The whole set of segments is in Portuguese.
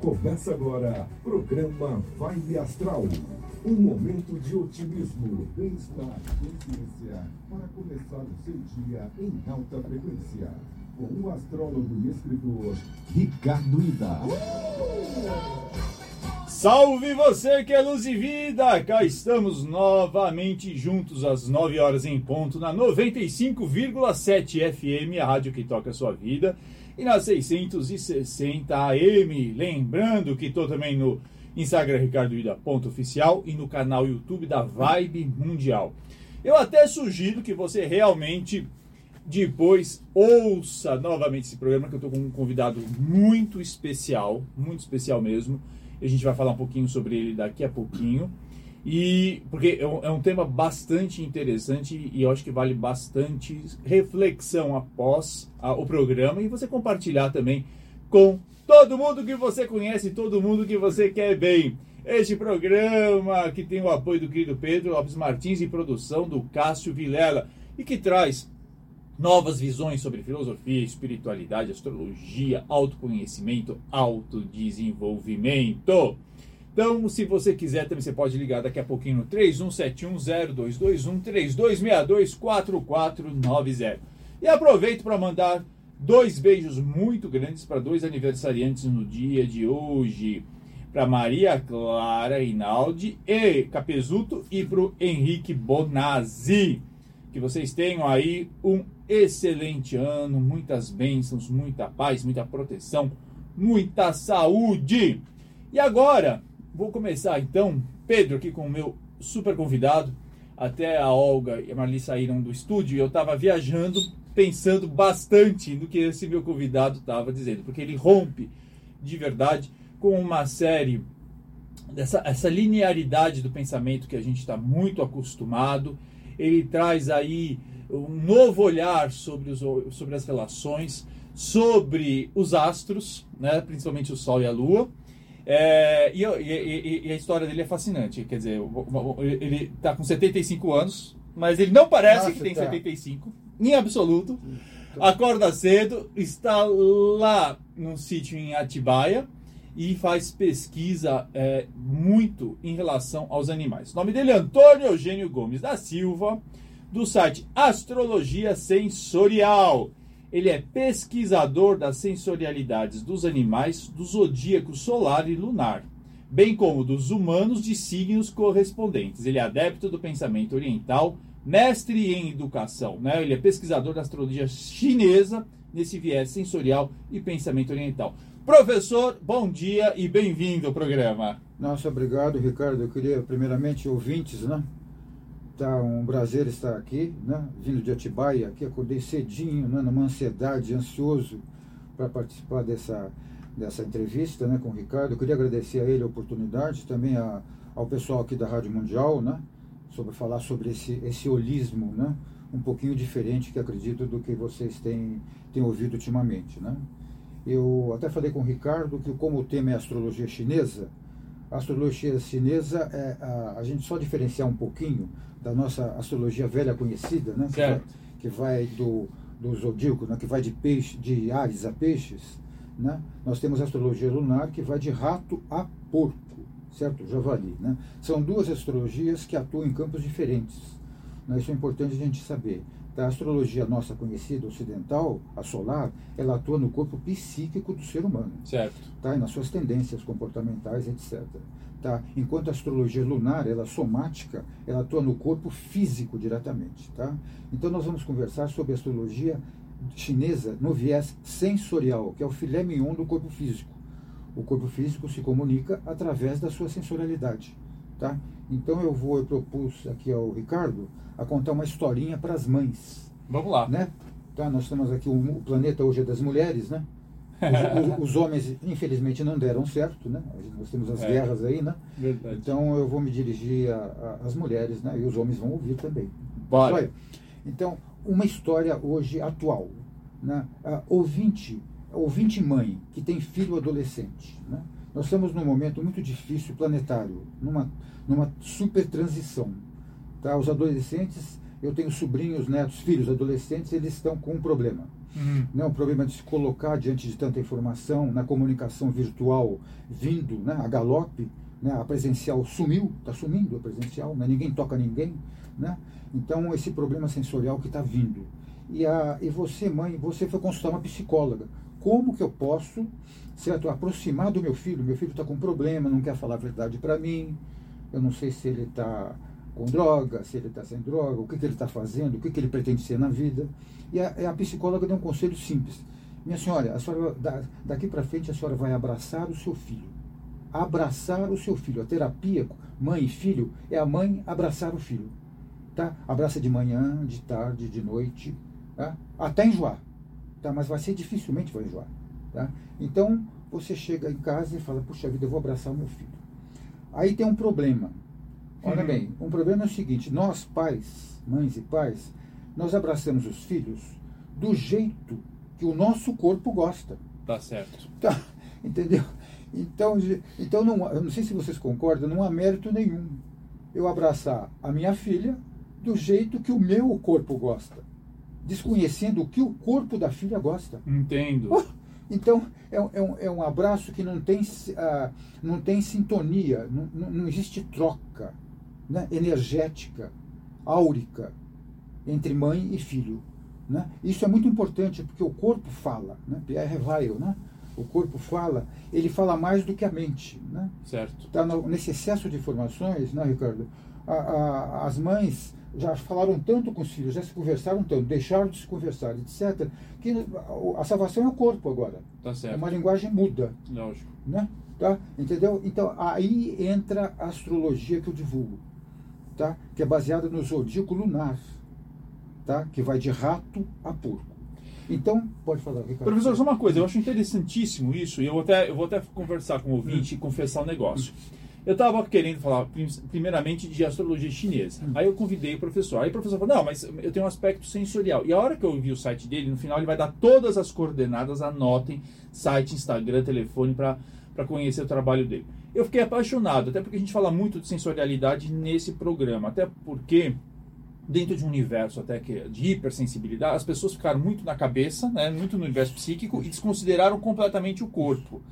Começa agora, programa Vibe Astral. Um momento de otimismo, bem-estar, consciência, para começar o seu dia em alta frequência. Com o astrólogo e escritor Ricardo Ida. Salve você que é luz e vida! Cá estamos novamente juntos às 9 horas em ponto na 95,7 FM, a rádio que toca a sua vida, e na 660 AM. Lembrando que estou também no Instagram Ricardo ponto oficial e no canal YouTube da Vibe Mundial. Eu até sugiro que você realmente depois ouça novamente esse programa que eu estou com um convidado muito especial, muito especial mesmo a gente vai falar um pouquinho sobre ele daqui a pouquinho. E porque é um, é um, tema bastante interessante e eu acho que vale bastante reflexão após a, o programa e você compartilhar também com todo mundo que você conhece, todo mundo que você quer bem. Este programa que tem o apoio do querido Pedro Lopes Martins e produção do Cássio Vilela e que traz novas visões sobre filosofia, espiritualidade, astrologia, autoconhecimento, autodesenvolvimento. Então, se você quiser, também você pode ligar daqui a pouquinho no 31710221 32624490. E aproveito para mandar dois beijos muito grandes para dois aniversariantes no dia de hoje. Para Maria Clara Inaldi e Capezuto e para o Henrique Bonazzi. Que vocês tenham aí um excelente ano, muitas bênçãos, muita paz, muita proteção, muita saúde. E agora, vou começar então, Pedro aqui com o meu super convidado. Até a Olga e a Marli saíram do estúdio e eu estava viajando, pensando bastante no que esse meu convidado estava dizendo, porque ele rompe de verdade com uma série dessa essa linearidade do pensamento que a gente está muito acostumado. Ele traz aí um novo olhar sobre, os, sobre as relações, sobre os astros, né, principalmente o Sol e a Lua. É, e, e, e, a história dele é fascinante. Quer dizer, ele está com 75 anos, mas ele não parece Nossa, que tem tá. 75, em absoluto. Acorda cedo, está lá num sítio em Atibaia e faz pesquisa é, muito em relação aos animais. O nome dele é Antônio Eugênio Gomes da Silva do site Astrologia Sensorial. Ele é pesquisador das sensorialidades dos animais do zodíaco solar e lunar, bem como dos humanos de signos correspondentes. Ele é adepto do pensamento oriental, mestre em educação. Né? Ele é pesquisador da astrologia chinesa nesse viés sensorial e pensamento oriental. Professor, bom dia e bem-vindo ao programa. Nossa, obrigado, Ricardo. Eu queria, primeiramente, ouvintes, né? Tá, um brasileiro está aqui, né, vindo de Atibaia, aqui acordei cedinho, né, numa ansiedade, ansioso para participar dessa, dessa entrevista né, com o Ricardo. Eu queria agradecer a ele a oportunidade, também a, ao pessoal aqui da Rádio Mundial, né, sobre falar sobre esse, esse holismo, né, um pouquinho diferente que acredito do que vocês têm, têm ouvido ultimamente. Né. Eu até falei com o Ricardo que como o tema é astrologia chinesa, a astrologia chinesa é a, a gente só diferenciar um pouquinho da nossa astrologia velha conhecida, né? Certo. Que vai, que vai do, do zodíaco, né? que vai de peixe, de Ares a peixes, né? Nós temos a astrologia lunar que vai de rato a porco, certo? Javali, né? São duas astrologias que atuam em campos diferentes. Né? Isso é importante a gente saber. A astrologia nossa conhecida ocidental, a solar, ela atua no corpo psíquico do ser humano. Certo. Tá? E nas suas tendências comportamentais, etc. Tá? Enquanto a astrologia lunar, ela é somática, ela atua no corpo físico diretamente. Tá? Então nós vamos conversar sobre a astrologia chinesa no viés sensorial, que é o filé mignon do corpo físico. O corpo físico se comunica através da sua sensorialidade. Tá? Então eu vou, eu propus aqui ao Ricardo a contar uma historinha para as mães. Vamos lá. Né? Tá? Nós temos aqui o, planeta hoje é das mulheres, né? Os, os, homens, infelizmente, não deram certo, né? Nós temos as é, guerras aí, né? Verdade. Então eu vou me dirigir às mulheres, né? E os homens vão ouvir também. Bora. Então, uma história hoje atual. Né? A ouvinte, ouvinte mãe que tem filho adolescente. Né? Nós estamos num momento muito difícil planetário, numa, numa super transição. Tá? Os adolescentes Eu tenho sobrinhos, netos, filhos, adolescentes, eles estão com um problema. Uhum. Né? O problema de se colocar diante de tanta informação, na comunicação virtual vindo né? a galope, né? a presencial sumiu, está sumindo a presencial, né? ninguém toca ninguém. Né? Então, esse problema sensorial que está vindo. E, a, e você, mãe, você foi consultar uma psicóloga. Como que eu posso certo, aproximar do meu filho? Meu filho está com problema, não quer falar a verdade para mim. Eu não sei se ele está com droga, se ele está sem droga, o que, que ele está fazendo, o que, que ele pretende ser na vida. E a, a psicóloga deu um conselho simples. Minha senhora, a senhora daqui para frente a senhora vai abraçar o seu filho. Abraçar o seu filho. A terapia, mãe e filho, é a mãe abraçar o filho. Tá? Abraça de manhã, de tarde, de noite, tá? até enjoar. Tá? Mas vai ser dificilmente vai enjoar. Tá? Então, você chega em casa e fala, puxa vida, eu vou abraçar o meu filho. Aí tem um problema. Olha Uhum. bem, um problema é o seguinte, nós pais, mães e pais, nós abraçamos os filhos do jeito que o nosso corpo gosta. Tá certo. Tá, entendeu? Então, então não, eu não sei se vocês concordam, não há mérito nenhum eu abraçar a minha filha do jeito que o meu corpo gosta, desconhecendo o que o corpo da filha gosta. Entendo. Oh, Então, é, um- é um, é um abraço que não tem, ah, não tem sintonia, não, não, não existe troca né, energética, áurica, entre mãe e filho. Né? Isso é muito importante, porque o corpo fala, né? Pierre Weil, né? o corpo fala, ele fala mais do que a mente. Né? Certo. Tá no- nesse excesso de informações, né, Ricardo? A- a- as mães já falaram tanto com os filhos, já se conversaram tanto, deixaram de se conversar, etc., que a, salvação é o corpo agora. Tá É certo. uma linguagem muda, Lógico. né? Tá? Entendeu? Então, aí entra a astrologia que eu divulgo, tá? Que é baseada no zodíaco lunar, tá? Que vai de rato a porco. Então, pode falar, Ricardo. Professor, só uma coisa, eu acho interessantíssimo isso, e eu vou até, eu vou até conversar com o ouvinte e confessar um negócio. Eu estava querendo falar, prim- primeiramente, de astrologia chinesa. Aí eu convidei o professor. Aí o professor falou: Não, mas eu tenho um aspecto sensorial. E a hora que eu vi o site dele, no final ele vai dar todas as coordenadas, anotem site, Instagram, telefone, para conhecer o trabalho dele. Eu fiquei apaixonado, até porque a gente fala muito de sensorialidade nesse programa. Até porque dentro de um universo até que é de hipersensibilidade, as pessoas ficaram muito na cabeça, né, muito no universo psíquico e desconsideraram completamente o corpo.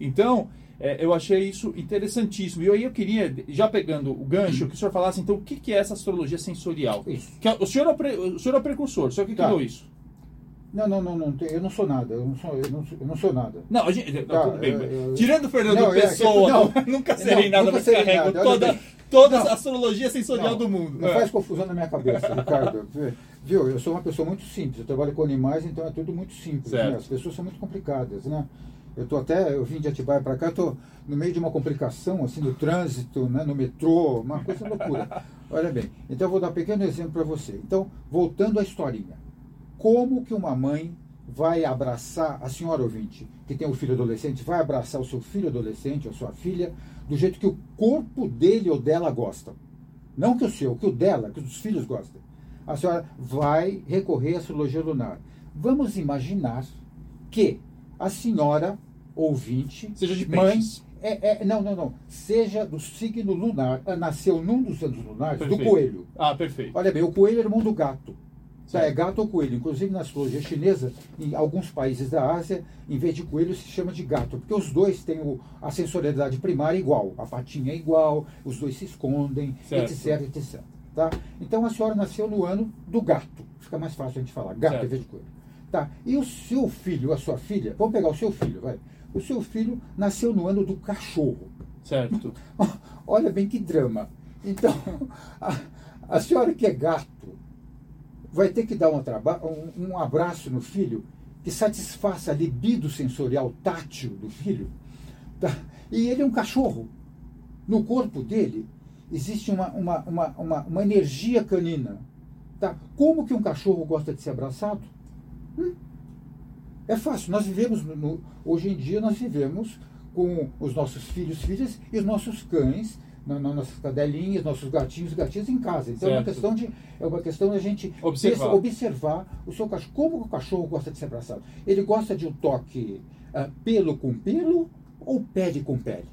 Então, é, eu achei isso interessantíssimo. E aí eu queria, já pegando o gancho, que o senhor falasse então o que, que é essa astrologia sensorial. Isso. Que é- o, senhor é o, pre- o senhor é o precursor, o senhor que Tá. criou isso. Não, não, não, não, eu não sou nada, eu não sou, eu não sou, eu não sou nada. Não, a gente, Tá, tudo bem. eu- eu- Tirando o Fernando Não, é, Pessoa, não, nunca serei não, nada, nunca serei carrego nada, toda, toda a astrologia sensorial do mundo. Não É. faz confusão na minha cabeça, Ricardo. Viu, eu sou uma pessoa muito simples, eu trabalho com animais, então é tudo muito simples. Né? As pessoas são muito complicadas, né? Eu tô até, eu vim de Atibaia para cá, eu tô no meio de uma complicação, assim, no trânsito, né, no metrô, uma coisa loucura. Olha bem, então eu vou dar um pequeno exemplo para você. Então, voltando à historinha. Como que uma mãe vai abraçar, a senhora ouvinte, que tem um filho adolescente, vai abraçar o seu filho adolescente ou sua filha do jeito que o corpo dele ou dela gosta? Não que o seu, que o dela, que os filhos gostam. A senhora vai recorrer à astrologia lunar. Vamos imaginar que a senhora ouvinte, Seja de mãe, peixes. é, é- não, não, não, seja do signo lunar, ah, nasceu num dos anos lunares do Perfeito. coelho. Ah, perfeito. Olha bem, o coelho é irmão do gato. Tá, é gato ou coelho. Inclusive na astrologia chinesa, em alguns países da Ásia, em vez de coelho se chama de gato, porque os dois têm o- a sensorialidade primária igual, a patinha é igual, os dois se escondem, Certo. etc, etc. Tá? Então a senhora nasceu no ano do gato. Fica mais fácil a gente falar, gato Certo. em vez de coelho. Tá? E o seu filho, a sua filha, vamos pegar o seu filho, vai. O seu filho nasceu no ano do cachorro. Certo. Olha bem que drama. Então, a, a senhora que é gato vai ter que dar um, um, um abraço no filho que satisfaça a libido sensorial tátil do filho. tá? E ele é um cachorro. No corpo dele existe uma, uma, uma, uma, uma energia canina. Tá? Como que um cachorro gosta de ser abraçado? É fácil. Nós vivemos, no- hoje em dia, nós vivemos com os nossos filhos, filhas e os nossos cães, na- na- nossas cadelinhas, nossos gatinhos, gatinhas em casa. Então é uma Certo. questão de é uma questão da gente Observar. observar o seu cachorro. Como o cachorro gosta de ser abraçado? Ele gosta de um toque ah, pelo com pelo ou pele com pele?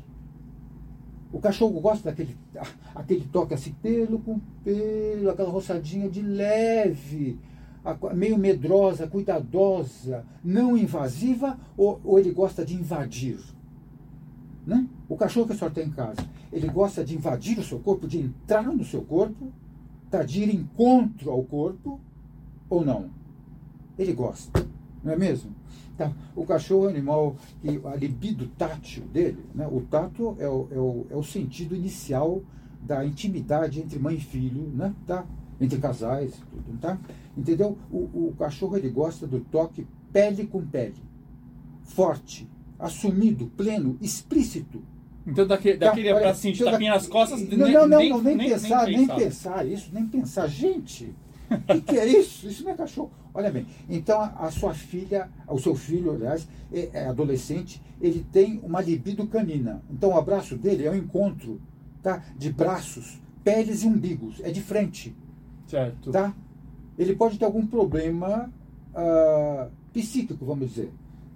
O cachorro gosta daquele aquele toque assim, pelo com pelo, aquela roçadinha de leve, meio medrosa, cuidadosa, não invasiva, ou, ou ele gosta de invadir? Né? O cachorro que a senhora tem em casa, ele gosta de invadir o seu corpo, de entrar no seu corpo, tá, de ir encontro ao corpo, ou não? Ele gosta, não é mesmo? Tá. O cachorro é um animal que a libido tátil dele, né? o tato é o, é, o, é o sentido inicial da intimidade entre mãe e filho, né? tá? Entre casais, tudo, tá? Entendeu? O, o cachorro ele gosta do toque pele com pele, forte, assumido, pleno, explícito. Então daquele, tá, daquele abracinho de tapinha nas costas, não, nem, não, não, nem, não, nem, nem pensar, nem, nem pensar isso, nem pensar, gente, o que, que, é isso? Isso não é cachorro. Olha bem, então a, a sua filha, o seu filho, aliás, é, é, adolescente, ele tem uma libido canina. Então o abraço dele é um encontro tá, de braços, peles e umbigos. É de frente. Certo. Tá? Ele pode ter algum problema uh, psíquico, vamos dizer.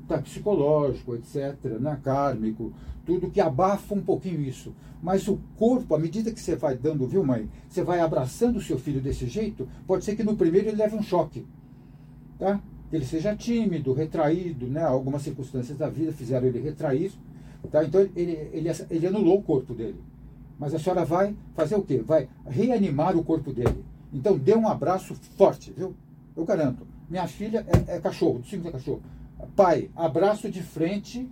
Tá, psicológico, etc., né, kármico, tudo que abafa um pouquinho isso. Mas o corpo, à medida que você vai dando, viu, mãe? Você vai abraçando o seu filho desse jeito, pode ser que no primeiro ele leve um choque. Tá? Ele seja tímido, retraído, né? Algumas circunstâncias da vida fizeram ele retrair. Tá? Então ele, ele, ele anulou o corpo dele. Mas a senhora vai fazer o quê? Vai reanimar o corpo dele. Então dê um abraço forte, viu? Eu garanto. Minha filha é, é cachorro, do signo é cachorro. Pai, abraço de frente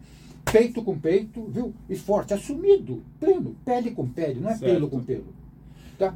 peito com peito, viu? E forte, assumido, pleno, pele com pele, não é certo. pelo com pelo. Tá?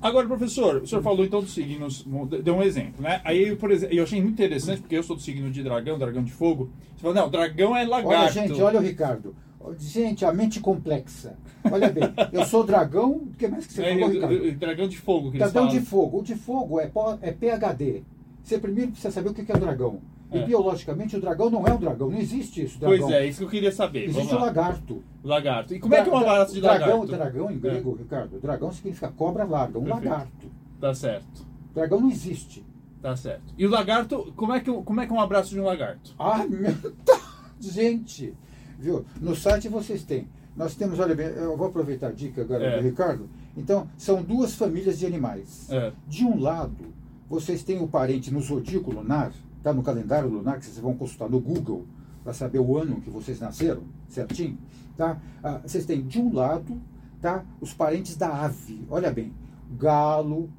Agora, professor, o senhor falou então dos signos, deu um exemplo, né? Aí, por exemplo, eu achei muito interessante, porque eu sou do signo de dragão, dragão de fogo. Você falou, não, dragão é lagarto. Olha, gente, olha o Ricardo. Gente, a mente complexa. Olha bem, eu sou dragão, o que mais que você é, falou, Ricardo? Dragão de fogo, que Dragão de fogo. O de fogo é, é PHD. Você primeiro precisa saber o que é dragão. E é. biologicamente o dragão não é um dragão, não existe isso. Dragão. Pois é, isso que eu queria saber. Existe o lagarto. Lagarto. E como é que é um abraço de dragão, lagarto? Dragão em grego, é. Ricardo, dragão significa cobra larga, um Perfeito. lagarto. Tá certo. Dragão não existe. Tá certo. E o lagarto, como é que, como é, que é um abraço de um lagarto? Ah, meu... gente, viu? No site vocês têm. Nós temos, olha bem, eu vou aproveitar a dica agora é. do Ricardo. Então, são duas famílias de animais. É. De um lado, vocês têm o parente no zodíaco lunar, Está no calendário lunar que vocês vão consultar no Google para saber o ano que vocês nasceram, certinho? Tá? Ah, vocês têm de um lado tá, os parentes da ave. Olha bem, galo,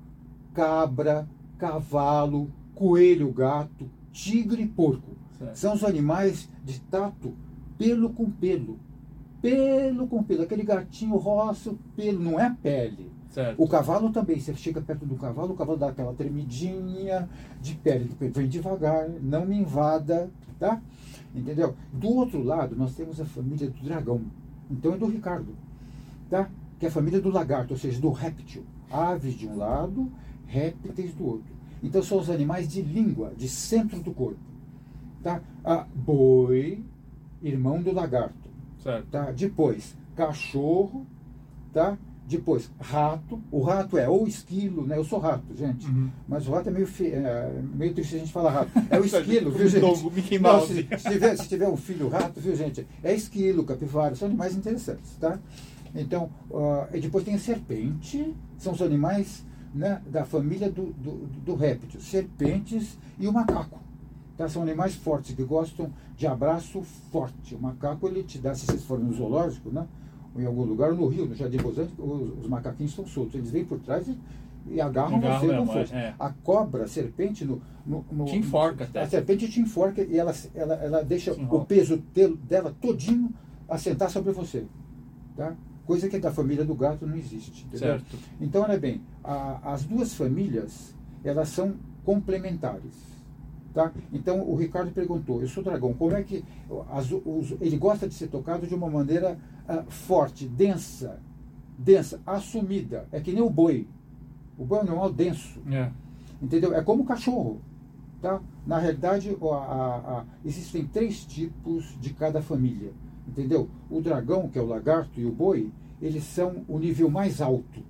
cabra, cavalo, coelho, gato, tigre e porco. Certo. São os animais de tato pelo com pelo. Pelo com pelo. Aquele gatinho roça, pelo, não é pele. Certo. O cavalo também, você chega perto do cavalo, o cavalo dá aquela tremidinha de pele, vem devagar, não me invada, tá? Entendeu? Do outro lado, nós temos a família do dragão. Então é do Ricardo, tá? Que é a família do lagarto, ou seja, do réptil. Aves de um lado, répteis do outro. Então são os animais de língua, de centro do corpo. Tá? A boi, irmão do lagarto. Certo. Tá? Depois, cachorro, tá? Depois, rato. O rato é ou esquilo, né? Eu sou rato, gente. Uhum. Mas o rato é meio, fe... é meio triste a gente falar rato. É o esquilo, viu, gente? Não, se, se, tiver, se tiver um filho rato, viu, gente? É esquilo, capivara, são animais interessantes, tá? Então, uh, e depois tem a serpente, são os animais né, da família do, do, do réptil. Serpentes e o macaco. Tá? São animais fortes, que gostam de abraço forte. O macaco, ele te dá, se vocês forem no zoológico, né? em algum lugar, no Rio, no Jardim Botânico, os, os macaquinhos estão soltos. Eles vêm por trás e, e agarram você força. É. A cobra, a serpente, no, no, no, te enforca até. A serpente te enforca e ela, ela, ela deixa o peso dela todinho assentar sobre você. Tá? Coisa que da família do gato não existe. Entendeu? Certo. Então, olha bem, a, as duas famílias, elas são complementares. Tá? Então o Ricardo perguntou: eu sou dragão, como é que as, os, ele gosta de ser tocado de uma maneira uh, forte, densa, densa, assumida? É que nem o boi. O boi é um animal denso. É. Entendeu? É como o cachorro. Tá? Na realidade, a, a, a, existem três tipos de cada família. Entendeu? O dragão, que é o lagarto, e o boi, eles são o nível mais alto.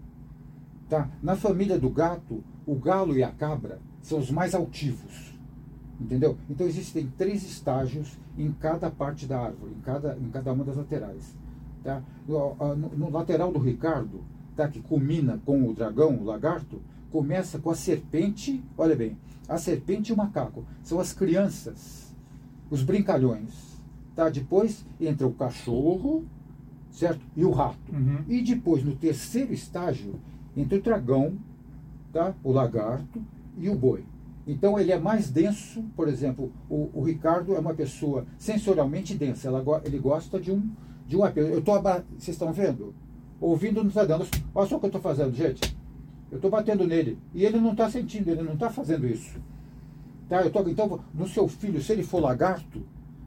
Tá? Na família do gato, o galo e a cabra são os mais altivos. Entendeu? Então existem três estágios em cada parte da árvore, em cada, em cada uma das laterais. Tá? No, no, no lateral do Ricardo, tá? que culmina com o dragão, o lagarto, começa com a serpente, olha bem, a serpente e o macaco. São as crianças, os brincalhões. Tá? Depois entra o cachorro, certo? E o rato. Uhum. E depois, no terceiro estágio, entra o dragão, tá? o lagarto e o boi. Então ele é mais denso, por exemplo, o, o Ricardo é uma pessoa sensorialmente densa, ela, ele gosta de um, de um apelo. Eu tô, vocês estão vendo? Ouvindo não está dando. Olha só o que eu estou fazendo, gente. Eu estou batendo nele. E ele não está sentindo, ele não está fazendo isso. Tá? Eu tô, então, no seu filho, se ele for lagarto,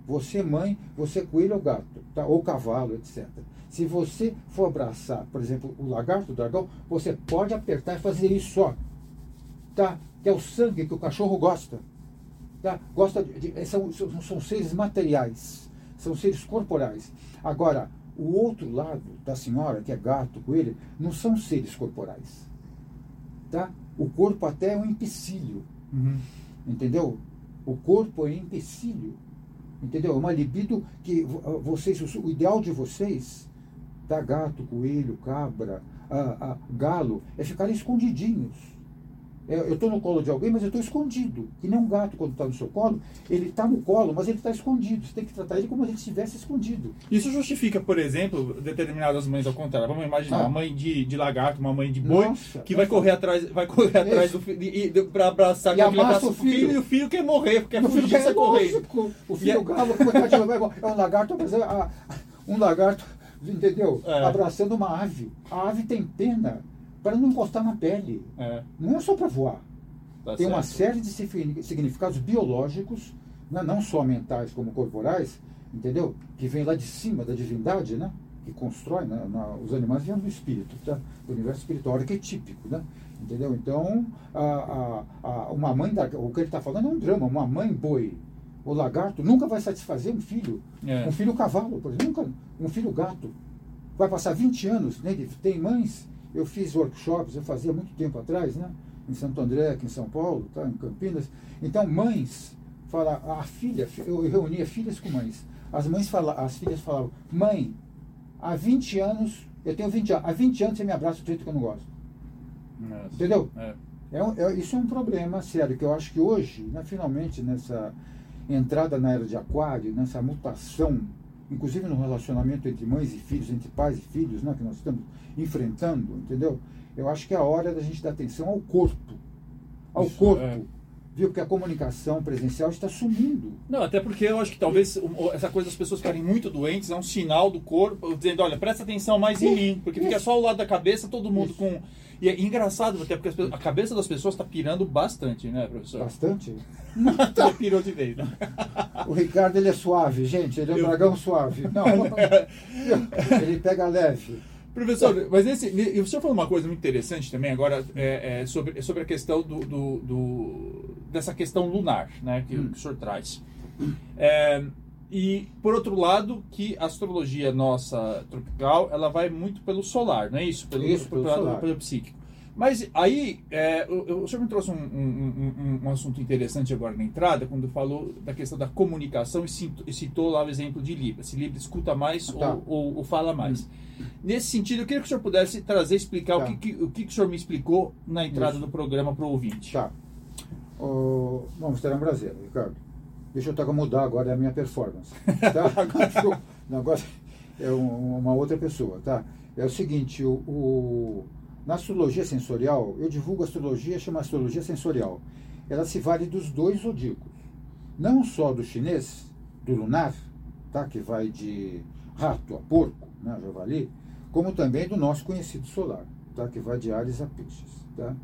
você mãe, você coelho ou gato, tá? ou cavalo, etc. Se você for abraçar, por exemplo, o lagarto, o dragão, você pode apertar e fazer isso só. Tá? Que é o sangue que o cachorro gosta. Tá? Gosta de, de são, são, seres materiais, são seres corporais. Agora, o outro lado da senhora, que é gato, coelho, não são seres corporais. Tá? O corpo até é um empecilho. Uhum. Entendeu? O corpo é empecilho. Entendeu? É uma libido que vocês, o ideal de vocês, tá? gato, coelho, cabra, a, a, galo, é ficarem escondidinhos eu estou no colo de alguém, mas eu estou escondido. Que nem um gato, quando está no seu colo, ele está no colo, mas ele está escondido. Você tem que tratar ele como se ele estivesse escondido. Isso justifica, por exemplo, determinadas mães ao contrário. Vamos imaginar ah. uma mãe de, de lagarto, uma mãe de boi, nossa, que nossa. vai correr atrás, vai correr atrás do filho para abraçar e abraça o filho. filho. E o filho quer morrer, porque o filho quer é correr. O filho é... galo, é um lagarto, um lagarto, entendeu? É. Abraçando uma ave. A ave tem pena para não encostar na pele. É. Não é só para voar. Tá Tem certo. uma série de significados biológicos, né? não só mentais como corporais, entendeu? Que vem lá de cima da divindade, né? Que constrói, né? Na, os animais vêm do espírito, tá? Do universo espiritual, arquetípico, né? Entendeu? Então, a, a, a, uma mãe, da, o que ele está falando é um drama. Uma mãe boi o lagarto nunca vai satisfazer um filho. É. Um filho cavalo, por exemplo. Nunca, um filho gato. Vai passar 20 anos, né? Tem mães eu fiz workshops, eu fazia muito tempo atrás, né? Em Santo André, aqui em São Paulo, tá? em Campinas. Então, mães, fala, a filha, eu reunia filhas com mães. As mães fala, as filhas falavam, mãe, há 20 anos, eu tenho 20 anos, há 20 anos você me abraça do jeito que eu não gosto. Nossa. Entendeu? É. É, é, isso é um problema sério, que eu acho que hoje, né, finalmente, nessa entrada na era de aquário, nessa mutação inclusive no relacionamento entre mães e filhos, entre pais e filhos, né, que nós estamos enfrentando, entendeu? Eu acho que é a hora da gente dar atenção ao corpo. Ao Isso, corpo. Viu? Porque a comunicação presencial está sumindo. Não, até porque eu acho que talvez essa coisa das pessoas ficarem muito doentes é um sinal do corpo dizendo, olha, presta atenção mais em mim, porque fica só ao lado da cabeça, todo mundo Isso. com e é engraçado, até porque a cabeça das pessoas está pirando bastante, né, professor? Bastante? Ele pirou de vez, né? O Ricardo, ele é suave, gente. Ele é um Eu... dragão suave. Não, ele pega leve. Professor, mas esse, o senhor falou uma coisa muito interessante também agora é, é, sobre, sobre a questão do, do, do, dessa questão lunar, né, que, hum. que o senhor traz. É, e, por outro lado, que a astrologia nossa tropical, ela vai muito pelo solar, não é isso? Pelo, isso, pelo, pelo, pelo psíquico. Mas aí, é, o, o senhor me trouxe um, um, um, um, assunto interessante agora na entrada, quando falou da questão da comunicação e citou, e citou lá o exemplo de Libra. Se Libra escuta mais tá. ou, ou, ou, fala mais. Hum. Nesse sentido, eu queria que o senhor pudesse trazer, explicar tá. o, que, que, o que, o senhor me explicou na entrada Isso. do programa para o ouvinte. Tá. Oh, vamos ter um prazer, Ricardo. Deixa eu até mudar agora a minha performance. Tá? agora, é um, uma outra pessoa. Tá? É o seguinte, o, o, na astrologia sensorial, eu divulgo a astrologia, chama astrologia sensorial. Ela se vale dos dois zodíacos. Não só do chinês, do lunar, tá? que vai de rato a porco, né? javali, como também do nosso conhecido solar, tá? que vai de Ares a peixes. Tá?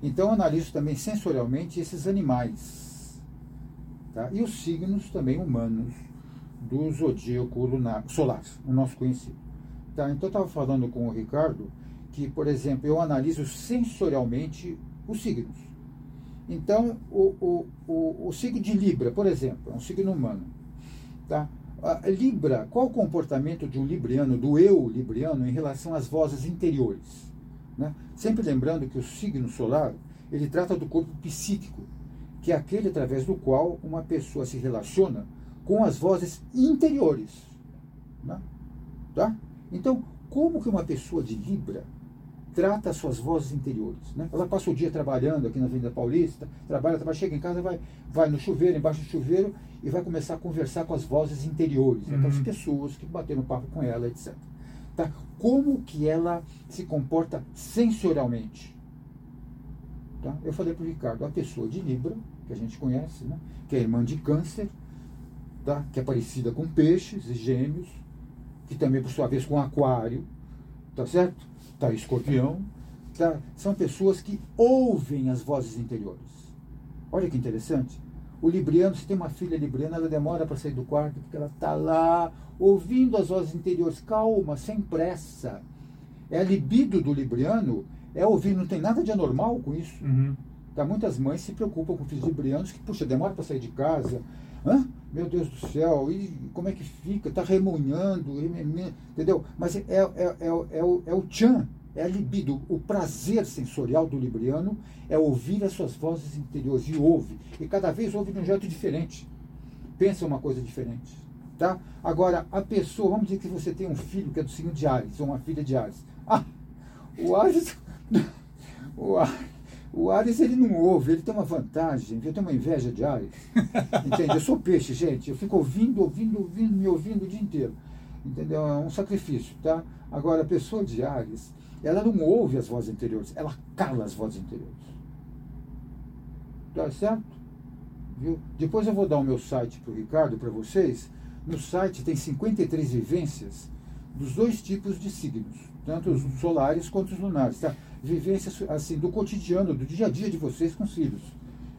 Então, eu analiso também sensorialmente esses animais Tá? E os signos também humanos do zodíaco lunar, solar, o nosso conhecido. Tá? Então eu estava falando com o Ricardo que, por exemplo, eu analiso sensorialmente os signos. Então, o, o, o, o signo de Libra, por exemplo, é um signo humano. Tá? A Libra, qual o comportamento de um libriano, do eu libriano, em relação às vozes interiores? Né? Sempre lembrando que o signo solar, ele trata do corpo psíquico, que é aquele através do qual uma pessoa se relaciona com as vozes interiores. Né? Tá? Então, como que uma pessoa de Libra trata as suas vozes interiores? Né? Ela passa o dia trabalhando aqui na Avenida Paulista, trabalha, trabalha, chega em casa, vai, vai no chuveiro, embaixo do chuveiro, e vai começar a conversar com as vozes interiores, uhum. aquelas pessoas que bateram papo com ela, etc. Tá? Como que ela se comporta sensorialmente? Tá? Eu falei para o Ricardo, a pessoa de Libra, que a gente conhece, né? que é irmã de câncer, tá? que é parecida com peixes e gêmeos, que também, por sua vez, com aquário, tá certo? Tá, escorpião. Tá? São pessoas que ouvem as vozes interiores. Olha que interessante. O libriano, se tem uma filha libriana, ela demora para sair do quarto, porque ela está lá ouvindo as vozes interiores, calma, sem pressa. É a libido do libriano, é ouvir, não tem nada de anormal com isso. Uhum. Tá, muitas mães se preocupam com filhos librianos que, puxa, demora para sair de casa, Hã? Meu Deus do céu, e como é que fica? Está remunhando, entendeu? Mas é, é, é, é, o, é o tchan, é a libido, o prazer sensorial do libriano é ouvir as suas vozes interiores, e ouve, e cada vez ouve de um jeito diferente, pensa uma coisa diferente. Tá? Agora, a pessoa, vamos dizer que você tem um filho que é do signo de Ares, ou uma filha de Ares. Ah, o Ares, o Ares o Ares, ele não ouve, ele tem uma vantagem, eu tenho uma inveja de Ares. Entende? Eu sou peixe, gente. Eu fico ouvindo, ouvindo, ouvindo, me ouvindo o dia inteiro. Entendeu? É um sacrifício, tá? Agora, a pessoa de Ares, ela não ouve as vozes interiores, ela cala as vozes interiores. Tá certo? Viu? Depois eu vou dar o meu site para o Ricardo, para vocês. No site tem 53 vivências dos dois tipos de signos, tanto os solares quanto os lunares. Tá? Vivência assim, do cotidiano, do dia a dia de vocês com os filhos.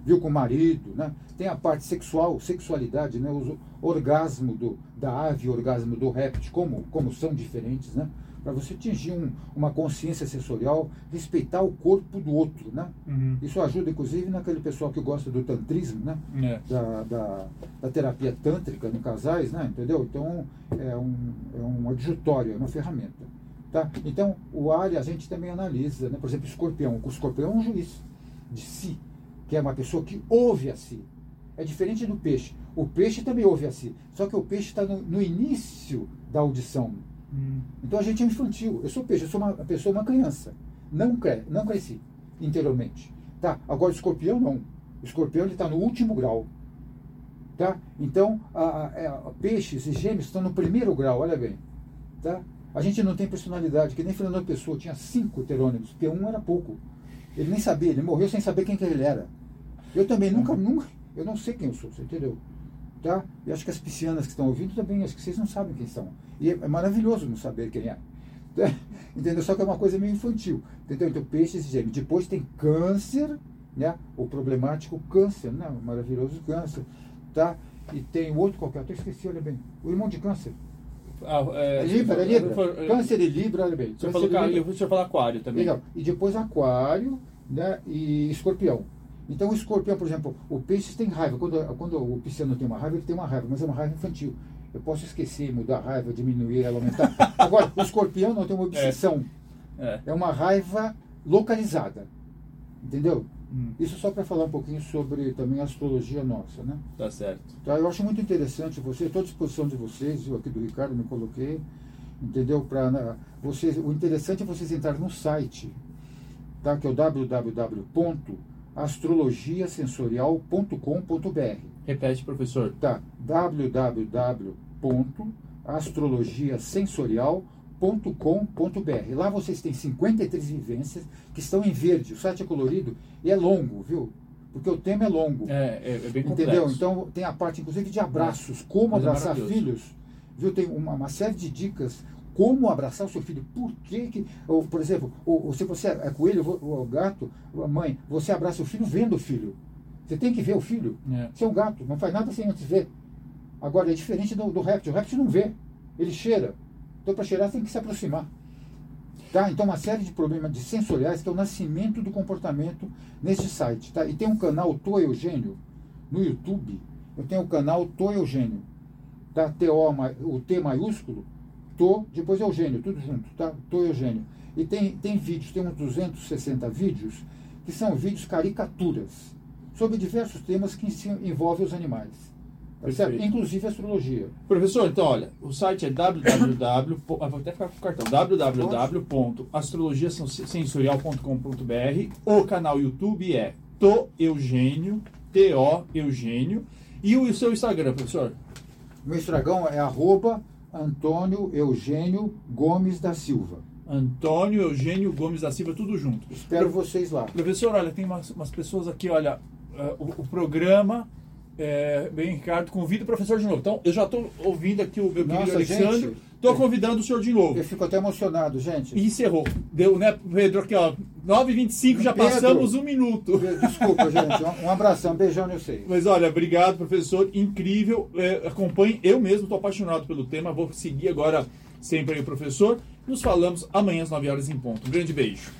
Viu, com o marido, né? Tem a parte sexual, sexualidade, né? O orgasmo do, da ave, o orgasmo do réptil, como, como são diferentes, né? Para você atingir um, uma consciência sensorial, respeitar o corpo do outro, né? Uhum. Isso ajuda, inclusive, naquele pessoal que gosta do tantrismo, né? É. Da, da, da, terapia tântrica em casais, né? Entendeu? Então, é um, é um adjutório, é uma ferramenta. Tá? Então, o Ari a gente também analisa, né? por exemplo, o escorpião. O escorpião é um juiz de si, que é uma pessoa que ouve a si. É diferente do peixe. O peixe também ouve a si, só que o peixe está no, no, início da audição. Hum. Então a gente é infantil. Eu sou peixe, eu sou uma pessoa, uma criança. Não, cre não cresci interiormente. Tá? Agora o escorpião não. O escorpião está no último grau. Tá? Então, a, a, a, é, peixes e gêmeos estão no primeiro grau, olha bem. Tá? A gente não tem personalidade, que nem Fernando Pessoa tinha cinco heterônimos, porque um era pouco. Ele nem sabia, ele morreu sem saber quem que ele era. Eu também nunca, nunca, eu não sei quem eu sou, você entendeu? Tá? E acho que as piscianas que estão ouvindo também, acho que vocês não sabem quem são. E é, maravilhoso não saber quem é. Tá? Entendeu? Só que é uma coisa meio infantil. Entendeu? Então, peixes e gêmeos. Depois tem câncer, né? O problemático câncer, né? O maravilhoso câncer. Tá? E tem outro qualquer, até esqueci, olha bem. O irmão de câncer. Ah, é, Libra, é Libra. For, câncer e Libra, olha bem. Você falou. Você falou aquário também. Legal. E depois aquário né, e escorpião. Então o escorpião, por exemplo, o peixe tem raiva. Quando, quando o pisciano tem uma raiva, ele tem uma raiva, mas é uma raiva infantil. Eu posso esquecer, mudar a raiva, diminuir ela, aumentar. Agora, o escorpião não tem uma obsessão. É, é. é uma raiva localizada. Entendeu? Hum. Isso só para falar um pouquinho sobre também a astrologia nossa, né? Tá certo. Tá, eu acho muito interessante você, estou à disposição de vocês, eu aqui do Ricardo me coloquei, entendeu? Para vocês, o interessante é vocês entrarem no site, tá? Que é o www.astrologiasensorial.com.br. Repete, professor. Tá. www.astrologiasensorial.com.br www.vivências.com.br. Lá vocês têm 53 vivências que estão em verde. O site é colorido e é longo, viu? Porque o tema é longo. É, é, é bem complexo. Entendeu? Então tem a parte, inclusive, de abraços, é. como Mas é abraçar é filhos. Viu? Tem uma, uma, série de dicas como abraçar o seu filho. Por que, que ou, por exemplo, ou, ou se você é coelho ou gato, mãe, você abraça o filho vendo o filho. Você tem que ver o filho. É. Você é um gato, não faz nada sem antes ver. Agora, é diferente do, do réptil. O réptil não vê, ele cheira. Então, para cheirar, tem que se aproximar. Tá? Então, uma série de problemas de sensoriais que é o nascimento do comportamento nesse site. Tá? E tem um canal To Eugênio no YouTube. Eu tenho o canal To Eugênio. Tá? T-O, o T maiúsculo, To, depois Eugênio, tudo junto. Tá? To Eugênio. E tem, tem vídeos, tem uns 260 vídeos, que são vídeos caricaturas, sobre diversos temas que envolvem os animais. Tá? Perfeito. Inclusive astrologia. Professor, então olha, o site é www. ah, Vou até ficar com o cartão. www.astrologiasensorial.com.br. O canal YouTube é To Eugênio, T-O Eugênio. E o seu Instagram, professor? Meu estragão é arroba Antônio Eugênio Gomes da Silva. Antônio Eugênio Gomes da Silva, tudo junto. Espero vocês lá. Professor, olha, tem umas, umas pessoas aqui, olha, eh, o, o programa, é, bem, Ricardo, convida o professor de novo. Então, eu já estou ouvindo aqui o meu querido Alexandre, estou convidando o senhor de novo. Eu fico até emocionado, gente. E encerrou. Deu, né, Pedro? Aqui, ó, 9h25, já Pedro. passamos um minuto. Desculpa, gente. Um- Um abração, beijão em vocês. Mas olha, obrigado, professor. Incrível. É, acompanhe. Eu mesmo estou apaixonado pelo tema. Vou seguir agora sempre aí o professor. Nos falamos amanhã às 9 horas em ponto. Um grande beijo.